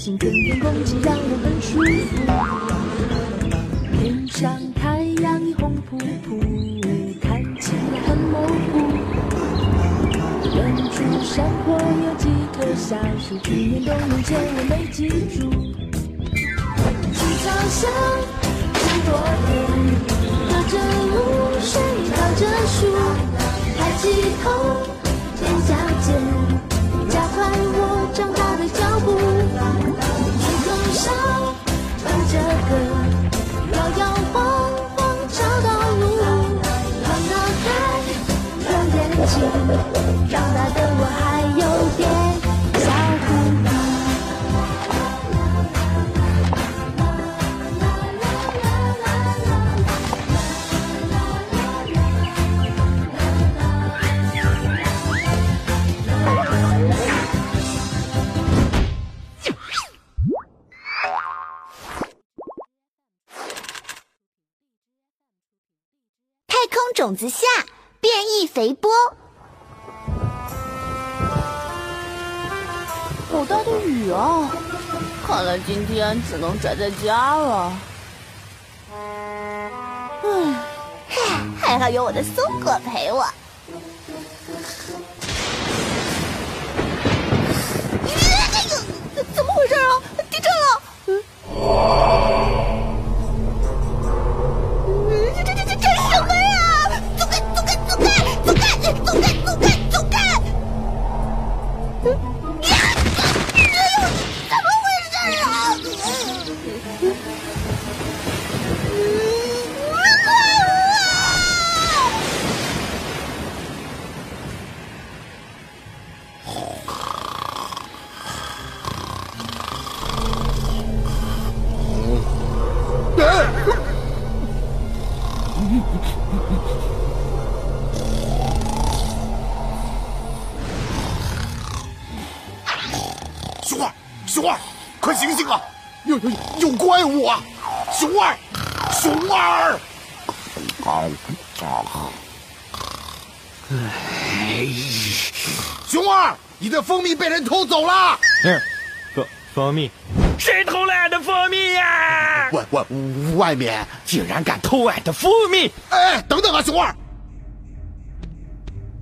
林叫醒，春天空气让我很舒服。天上太阳已红扑扑，看起来很模糊。远处山坡有几棵小树，去年冬眠前我没记住。青草香，很多人。隔着露水，靠着树，抬起头，长大的我还有点小糊涂。太空种子下变异肥波，好大的雨啊！看来今天只能宅在家了。唉，还好有我的松果陪我。有有有怪物啊！熊二，熊二！熊二，你的蜂蜜被人偷走了！嗯，蜂蜂蜜，谁偷了俺的蜂蜜呀？外外外面竟然敢偷俺的蜂蜜！哎，等等啊，熊二！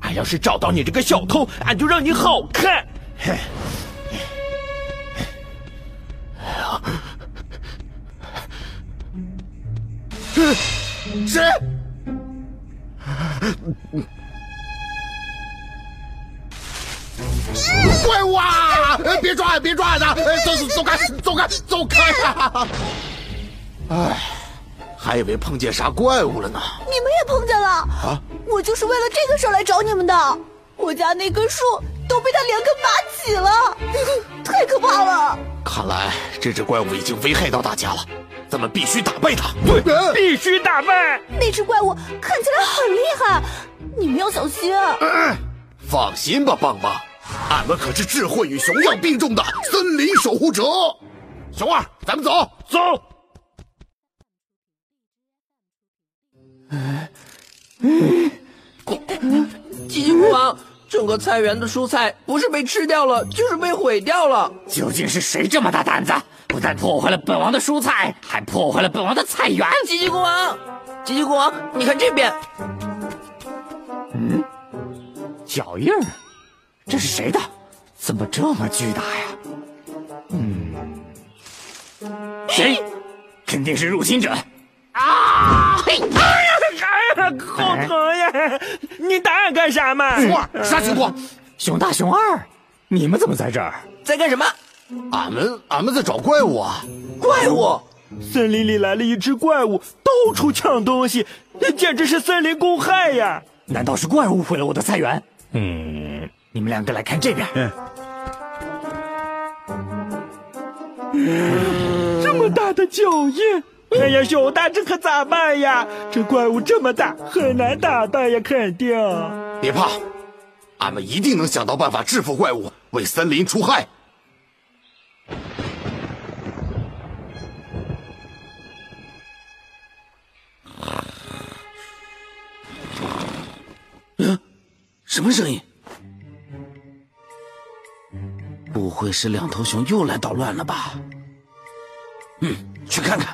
俺要是找到你这个小偷，俺就让你好看！哼！谁？怪物啊！呃别抓，别抓的！呃走走走开，走开，走开呀！哎，还以为碰见啥怪物了呢。你们也碰见了啊！我就是为了这个事儿来找你们的。我家那棵树都被他连根拔起了，太可怕了！看来这只怪物已经危害到大家了，咱们必须打败它。对，必须打败！那只怪物看起来很厉害，你们要小心。嗯，放心吧，棒棒，俺们可是智慧与熊样并重的森林守护者。熊二，咱们走，走。吉吉国王，整个菜园的蔬菜不是被吃掉了，就是被毁掉了。究竟是谁这么大胆子？不但破坏了本王的蔬菜，还破坏了本王的菜园！吉吉国王，吉吉国王，你看这边，嗯，脚印儿，这是谁的？怎么这么巨大呀？嗯，谁？肯定是入侵者！啊！嘿！哎呀，哎呀，好疼呀！你打俺干啥嘛？熊二，啥情况？熊大、熊二，你们怎么在这儿？在干什么？俺们俺们在找怪物啊！怪物！森林里来了一只怪物，到处抢东西，那简直是森林公害呀！难道是怪物毁了我的菜园？嗯，你们两个来看这边。嗯，这么大的脚印！哎呀，熊大，这可咋办呀？这怪物这么大，很难打败呀，肯定。别怕，俺们一定能想到办法制服怪物，为森林除害。什么声音？不会是两头熊又来捣乱了吧？嗯，去看看。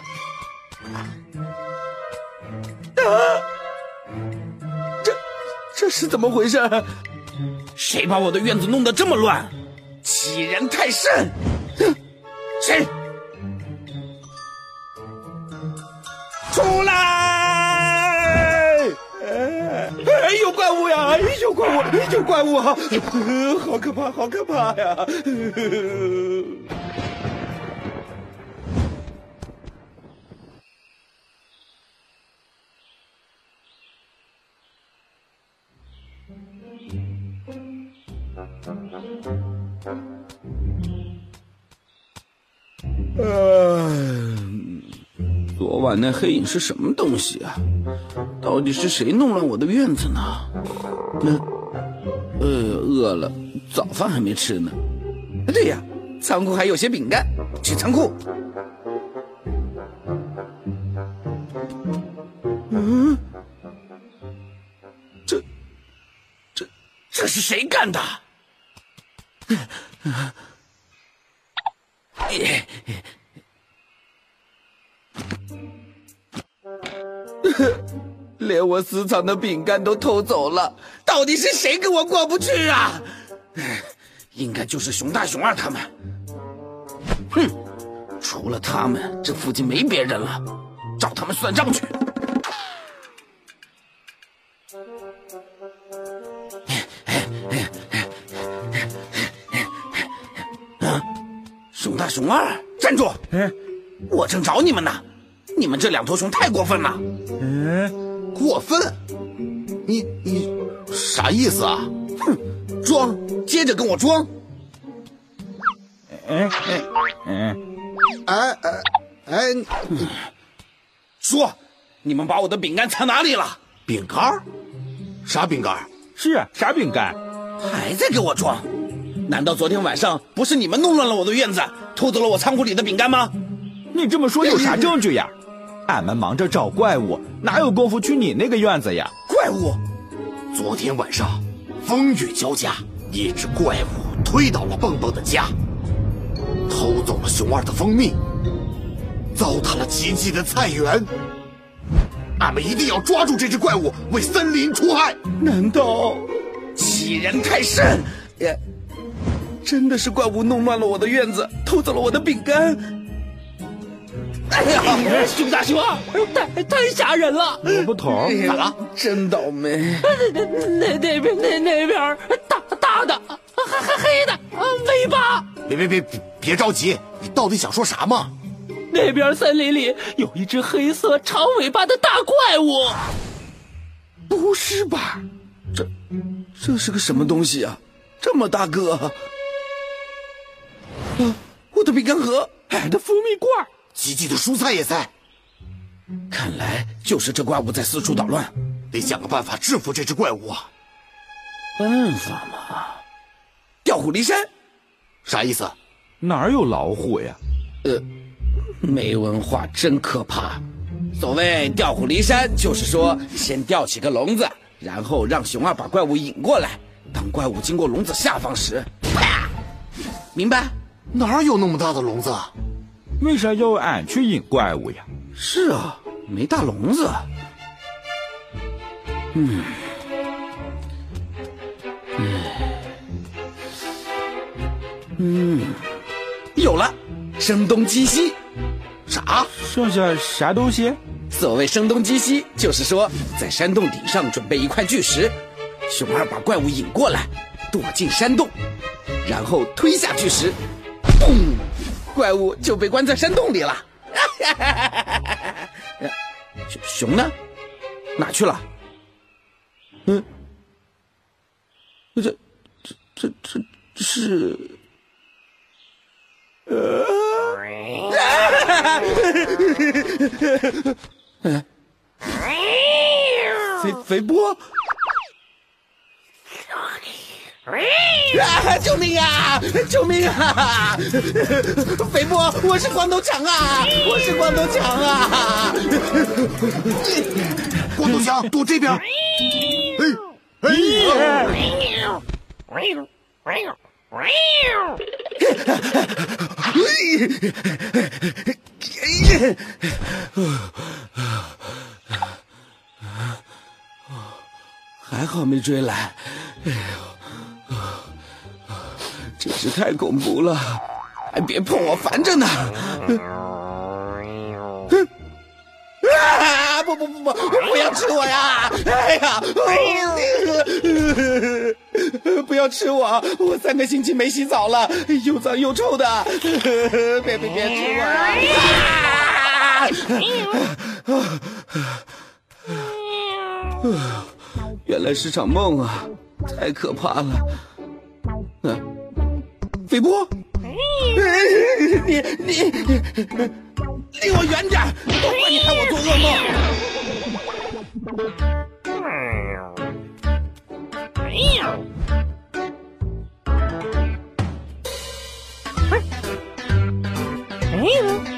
啊！这这是怎么回事？谁把我的院子弄得这么乱？欺人太甚！哼谁？出来！哎，有怪物呀！有怪物！有怪物啊！好可怕！好可怕呀！呃 昨晚那黑影是什么东西啊？到底是谁弄乱我的院子呢？那，呃，饿了，早饭还没吃呢。对呀，仓库还有些饼干，去仓库。嗯，这，这，这是谁干的？我私藏的饼干都偷走了，到底是谁跟我过不去啊？应该就是熊大、熊二他们。哼，除了他们，这附近没别人了，找他们算账去。熊大、熊二，站住！我正找你们呢。你们这两头熊太过分了！嗯，过分？你你啥意思啊？哼，装，接着跟我装。哎哎哎哎哎哎！说，你们把我的饼干藏哪里了？饼干？啥饼干？是啊，啥饼干？还在给我装？难道昨天晚上不是你们弄乱了我的院子，偷走了我仓库里的饼干吗？你这么说有啥证据呀？俺们忙着找怪物，哪有功夫去你那个院子呀？怪物！昨天晚上风雨交加，一只怪物推倒了蹦蹦的家，偷走了熊二的蜂蜜，糟蹋了奇迹的菜园。俺们一定要抓住这只怪物，为森林除害。难道欺人太甚？也真的是怪物弄乱了我的院子，偷走了我的饼干。哎呀，熊大熊二，太太吓人了！萝卜头咋了？真倒霉！那那那边那那边大大的，还还黑的尾巴。别别别别别着急，你到底想说啥嘛？那边森林里有一只黑色长尾巴的大怪物。不是吧？这这是个什么东西啊？这么大个！啊，我的饼干盒，俺的蜂蜜罐。吉吉的蔬菜也在，看来就是这怪物在四处捣乱，得想个办法制服这只怪物啊！办法嘛，调虎离山，啥意思？哪有老虎呀？呃，没文化真可怕。所谓调虎离山，就是说先吊起个笼子，然后让熊二把怪物引过来，当怪物经过笼子下方时，啪！明白？哪有那么大的笼子？为啥要俺去引怪物呀？是啊，没大笼子。嗯，嗯，有了，声东击西。啥？剩下啥东西？所谓声东击西，就是说在山洞顶上准备一块巨石，熊二把怪物引过来，躲进山洞，然后推下巨石，嘣！怪物就被关在山洞里了。熊 熊呢？哪去了？嗯，这这这这是，呃 肥肥波。啊！救命啊！救命啊！肥波，我是光头强啊！我是光头强啊！光头强 躲这边。哎哎！还好没追来。哎呦！真是太恐怖了！还别碰我，烦着呢！啊！不不不不，不要吃我呀！哎呀！不要吃我！我三个星期没洗澡了，又脏又臭的！别别别吃我呀！原来是场梦啊！太可怕了！啊，肥波，你你离我远点！都怪你害我做噩梦。在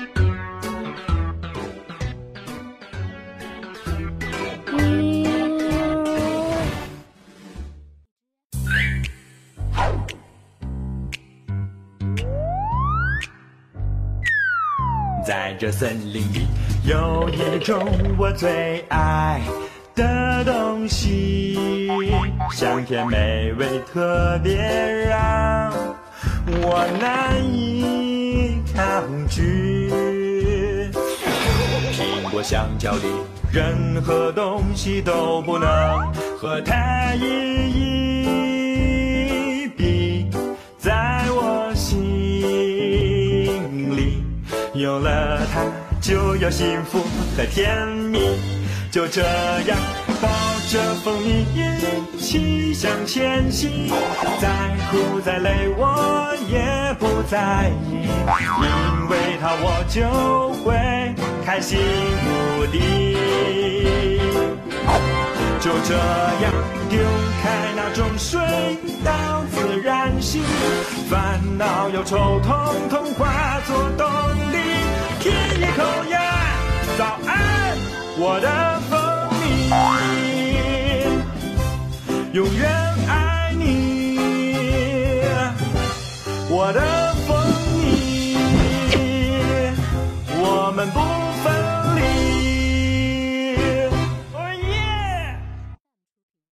这森林里，有一种我最爱的东西，香甜美味，特别让我难以抗拒。苹果、香蕉里，任何东西都不能和它一一有了它，就有幸福和甜蜜。就这样抱着蜂蜜一起向前行，再苦再累我也不在意，因为它我就会开心无敌。就这样丢开那种水到自然醒，烦恼忧愁统统化作动力。舔一口呀，早安，我的蜂蜜，永远爱你，我的